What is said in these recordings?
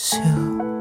笑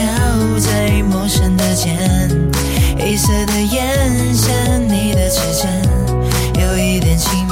飘在陌生的肩黑色的眼线你的指尖有一点轻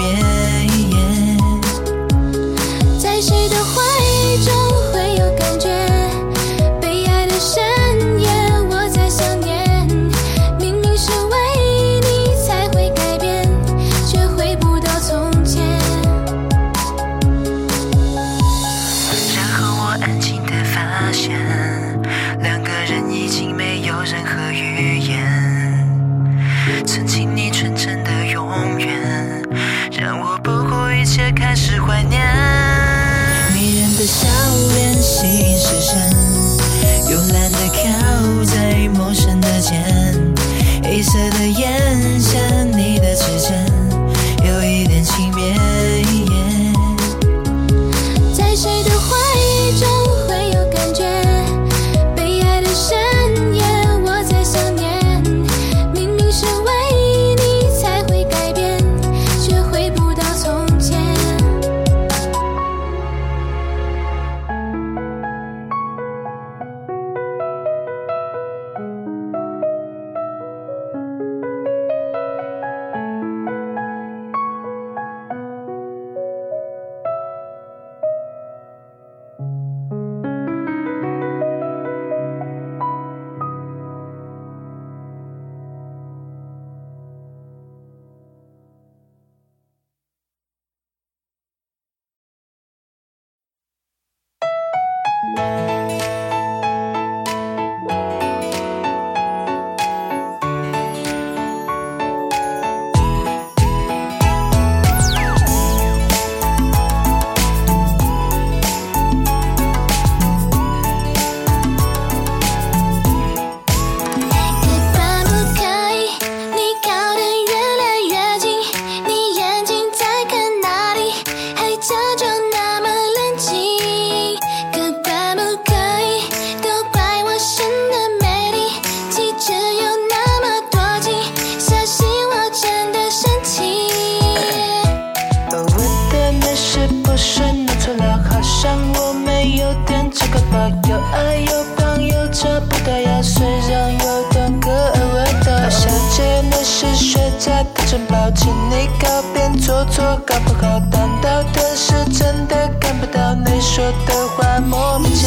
城抱请你，靠边坐坐，搞不好当道。的是真的看不到你说的话，莫名。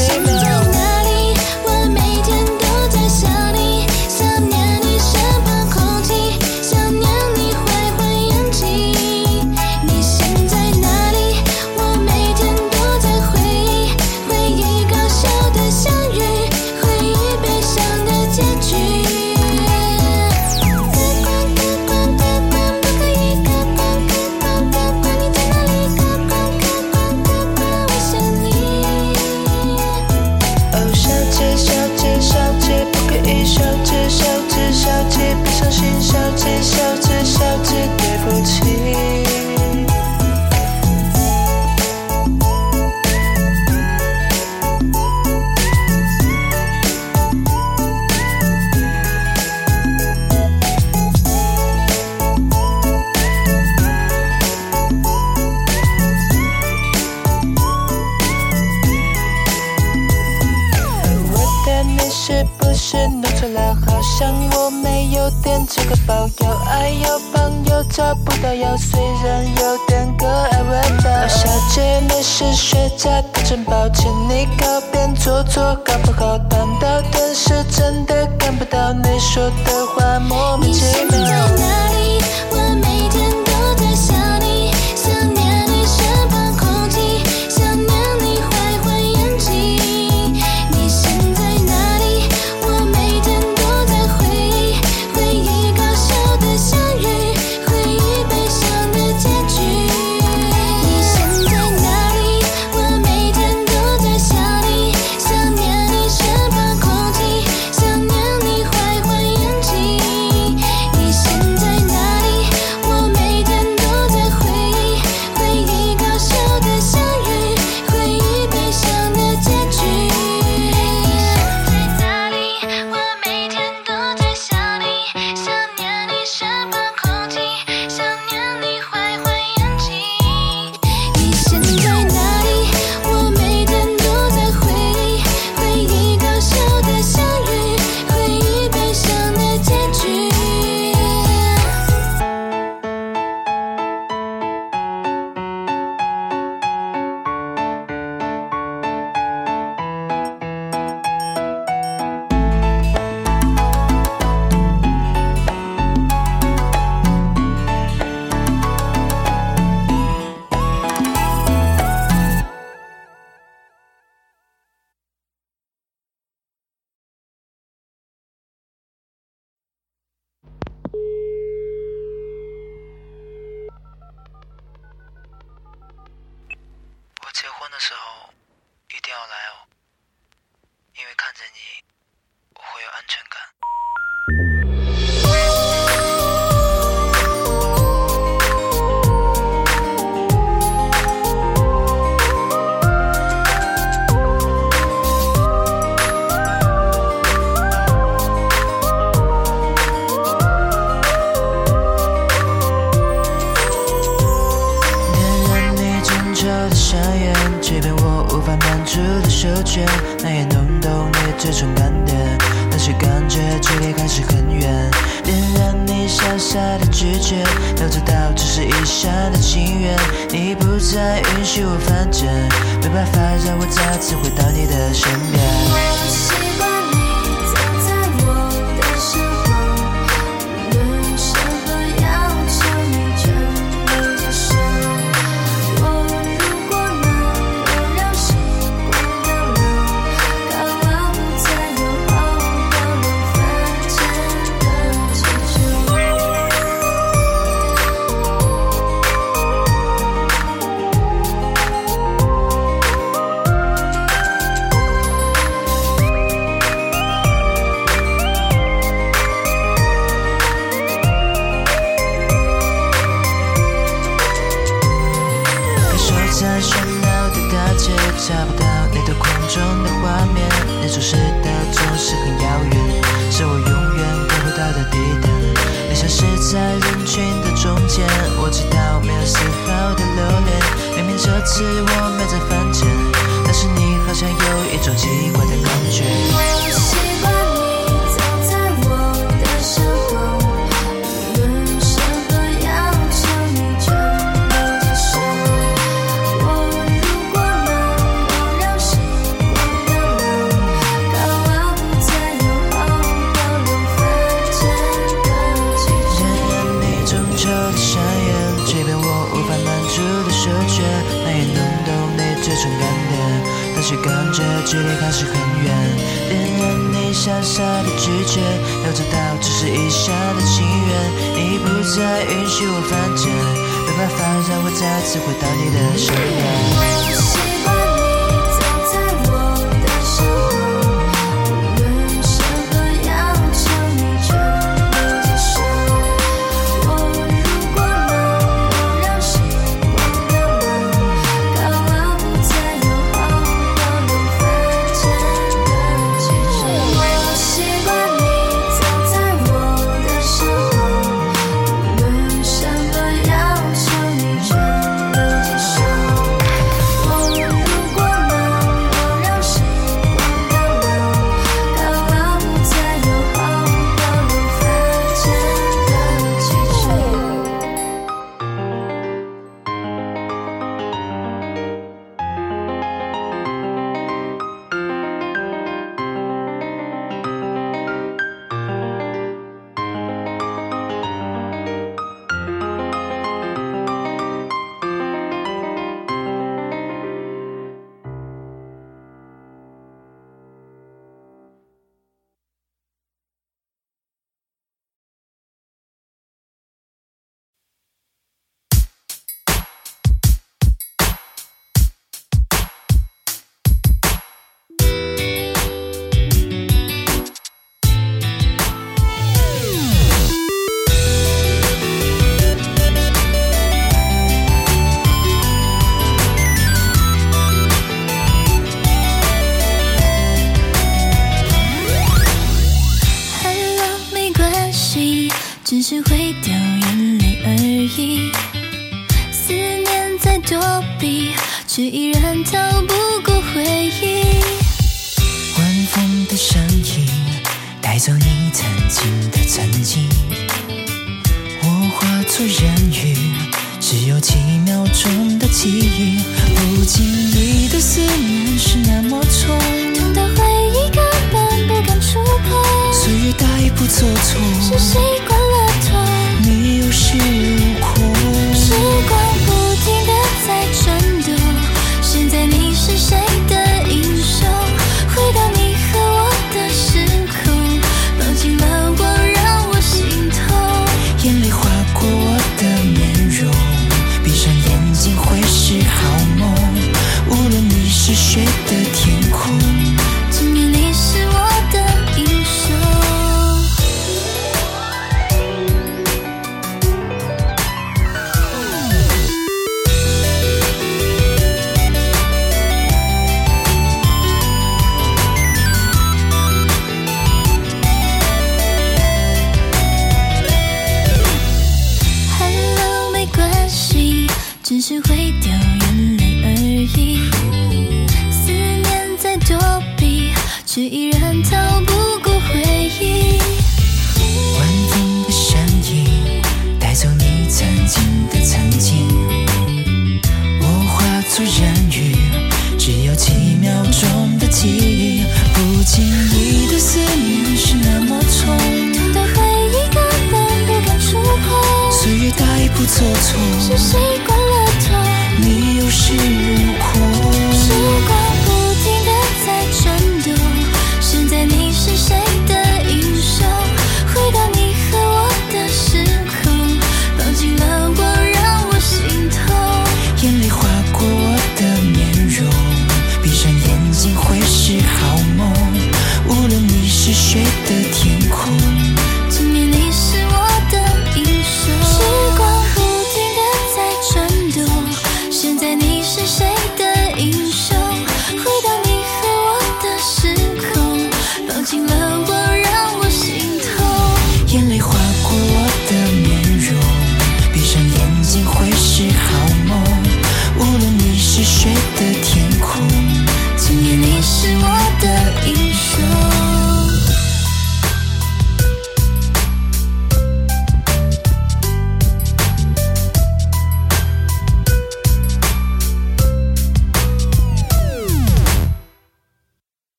点这个保佑，爱呦朋友找不到药，虽然有点可爱味道。小姐你是学渣，真抱歉，你靠边坐坐，好不好？当到顿是真的看不到你说的话，莫名其妙。那眼弄懂你这种感点。但是感觉距离还是很远点燃你傻傻的拒绝要知道只是一厢的情愿你不再允许我犯贱没办法让我再次回到你的身边。是我们在。法让我再次回到你的身边。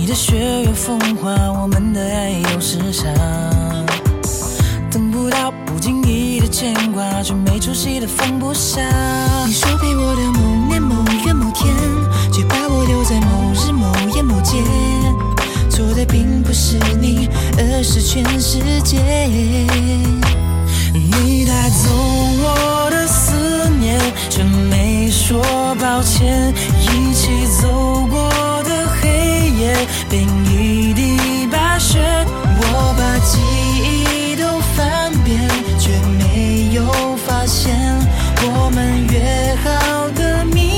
你的雪有风花，我们的爱有时差。等不到不经意的牵挂，却没出息的放不下。你说陪我的某年某月某天，却把我留在某日某夜某街。错的并不是你，而是全世界。你带走我的思念，却没说抱歉。一起走过夜，变一地白雪。我把记忆都翻遍，却没有发现我们约好的明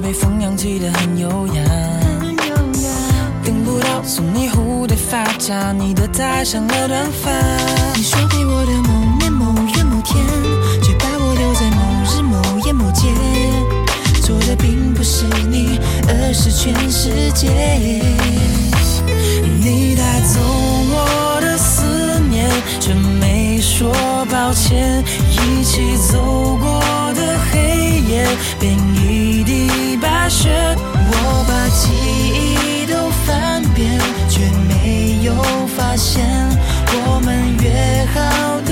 被风扬起的很优雅，等不到送你蝴蝶发夹，你的太像了短发。你说给我的某年某月某天，却把我留在某日某夜某街。错的并不是你，而是全世界。你带走我的思念，却没说抱歉。一起走过变一地白雪。我把记忆都翻遍，却没有发现我们约好的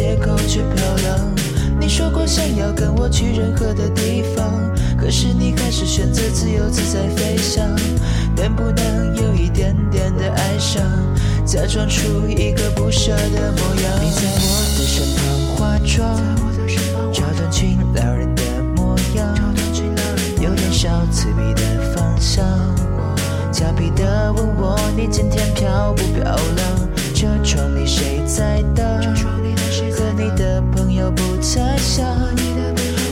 借口却漂亮。你说过想要跟我去任何的地方，可是你还是选择自由自在飞翔。能不能有一点点的哀伤，假装出一个不舍的模样？你在我的身旁化妆，找短裙撩人的模样，有点小刺鼻的芳香。俏皮的问我，你今天漂不漂亮？车窗里谁在等？你的朋友不太傻。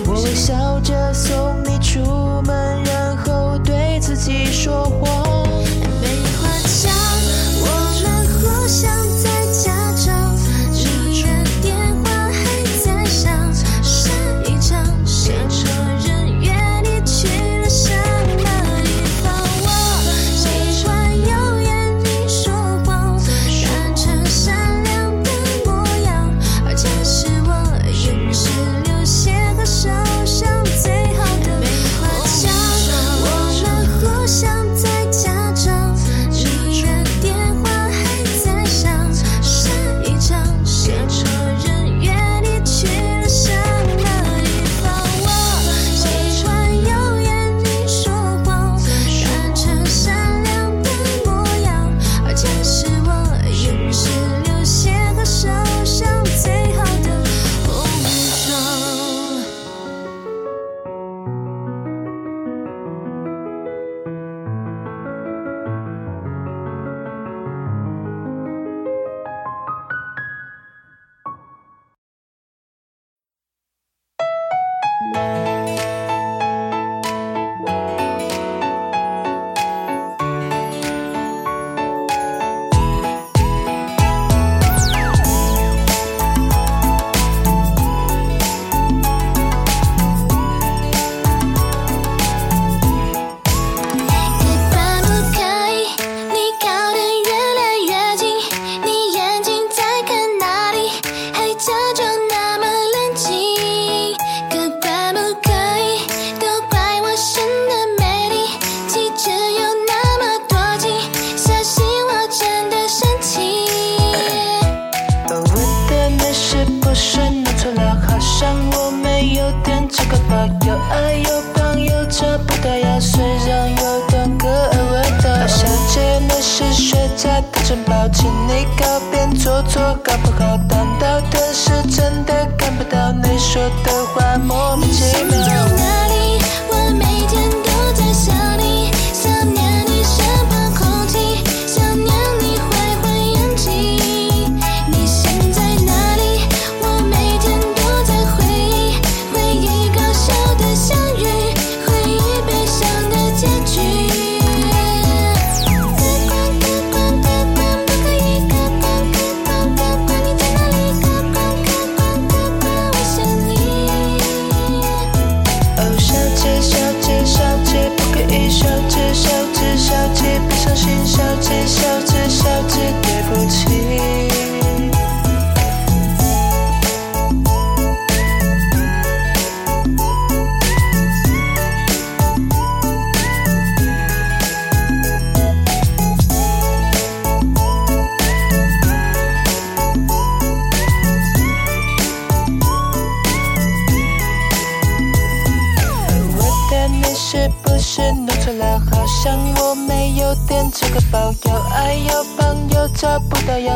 我微笑着送你出门，然后对自己说谎。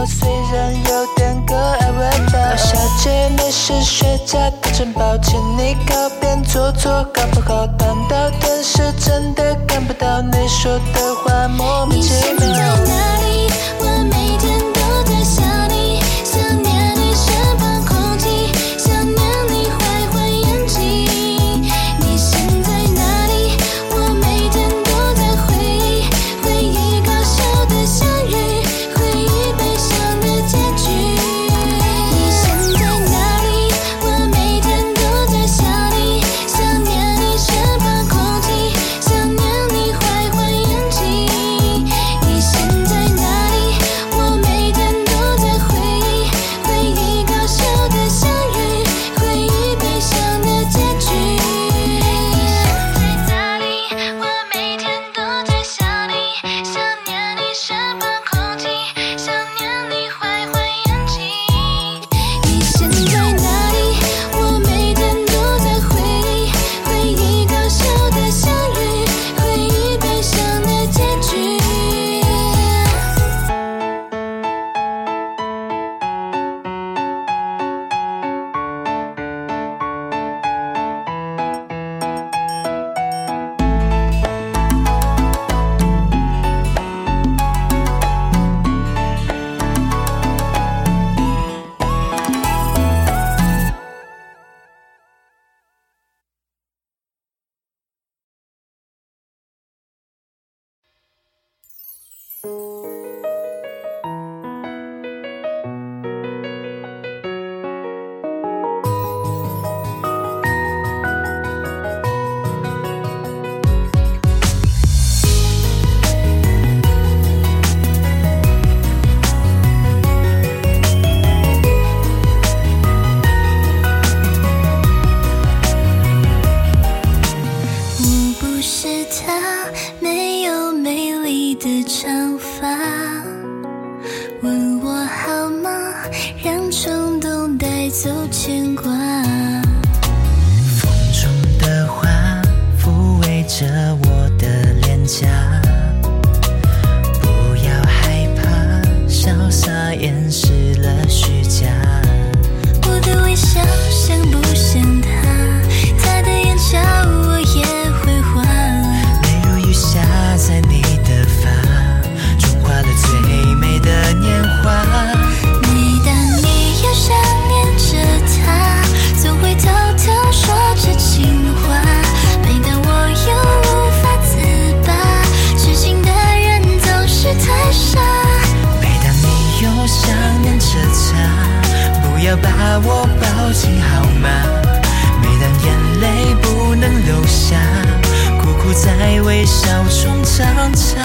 虽然有点可爱味道。小姐，你是学家，变成抱歉，你靠边坐坐，搞不好挡到天是真的看不到你说的话，莫名其妙。把我抱紧好吗？每当眼泪不能流下苦苦在微笑中挣扎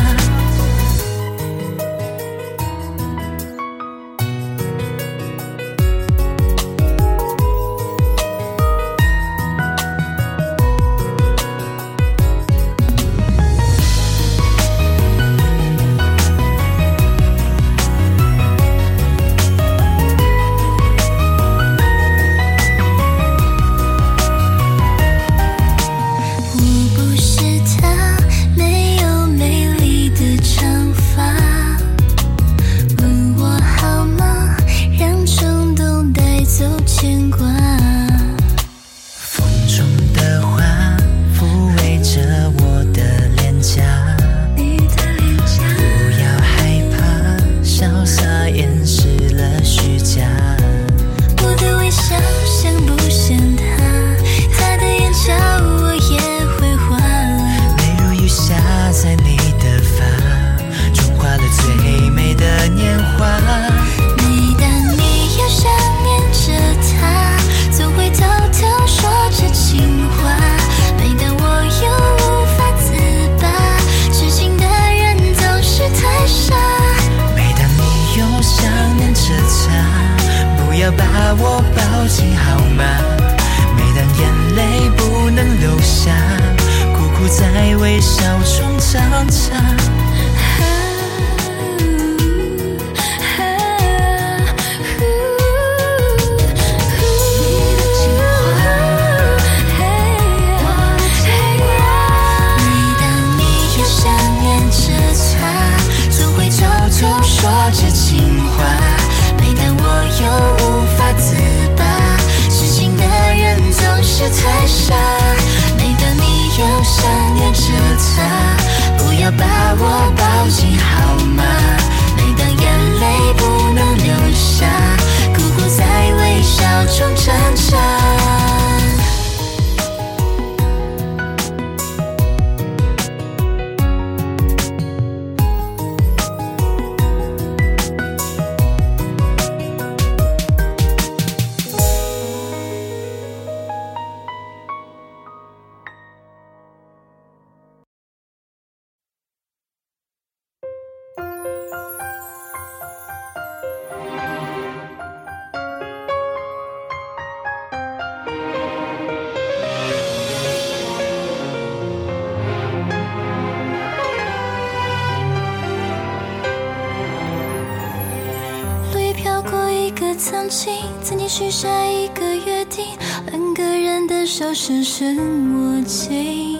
许下一个约定两个人的手深深握紧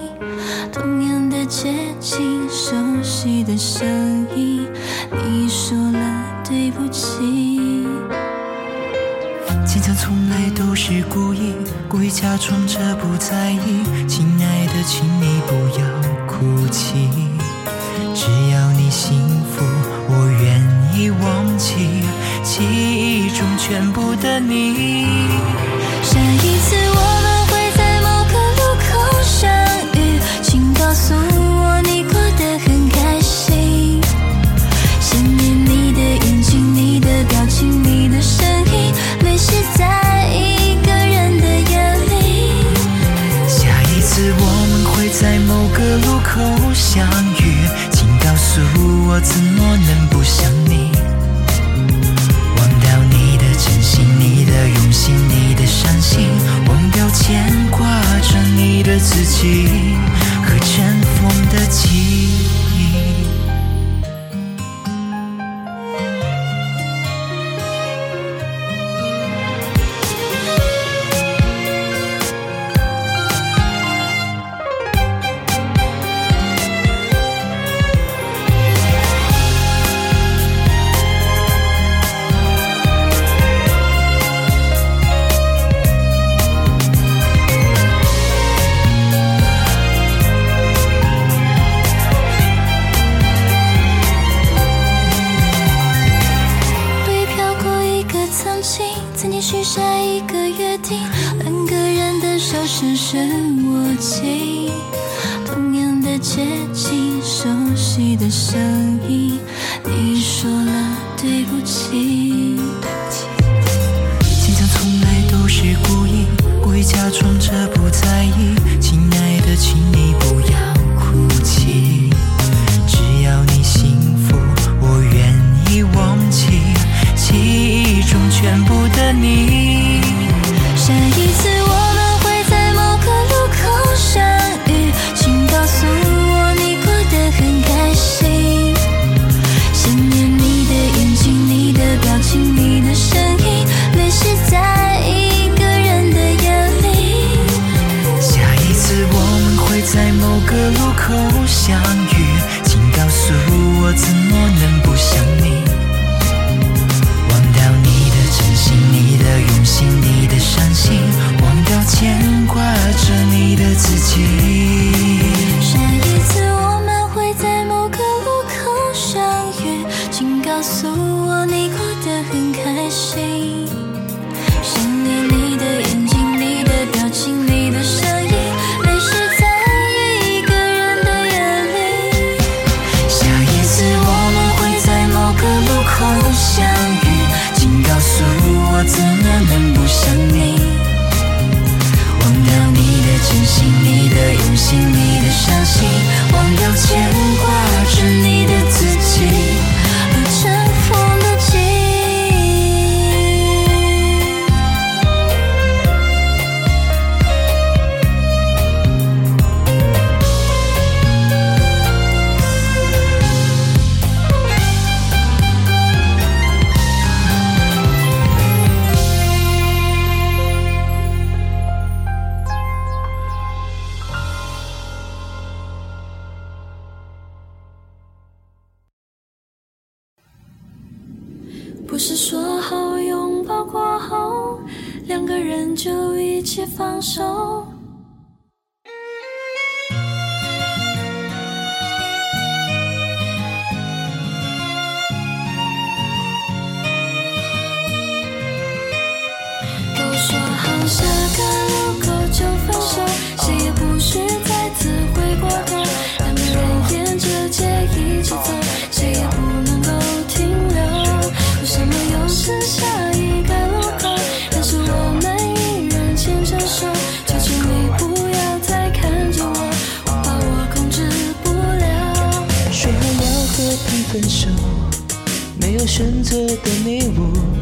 同样的街景熟悉的声音你说了对不起。坚强从来都是故意故意假装着不在意。亲爱的请你不要哭泣只要你幸福我愿意忘记。记忆中全部的你。下一次我们手深深握紧同样的街景熟悉的声音你下个路口就分手，谁也不许再次回过头。两个人沿着街一起走，谁也不能够停留。为什么又是下一个路口？但是我们依然牵着手，求求你不要再看着我，我怕我控制不了。说好要和平分手，没有选择的你我。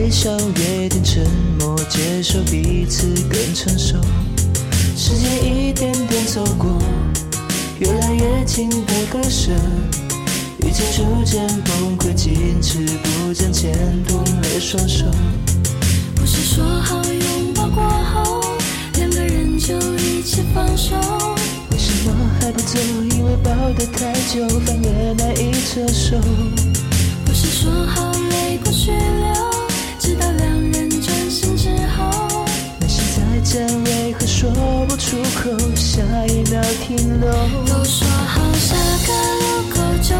微笑，约定沉默，接受彼此更成熟。时间一点点走过，越来越近的割舍，已经逐渐崩溃，坚持不见牵动了双手。不是说好拥抱过后，两个人就一起放手？为什么还不走？因为抱得太久，反而难以接受。不是说好泪过去流？间为何说不出口下一秒停留都说好下个路口就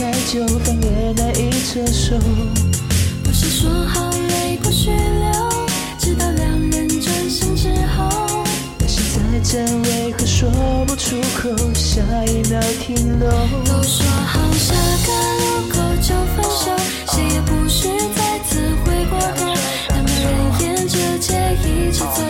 太久反而难以承受不是说好泪过血流直到两人转身之后但是再见为何说不出口下一秒停留。都说好下个路口就分手谁也不许再次回过头当两人沿着街一直走。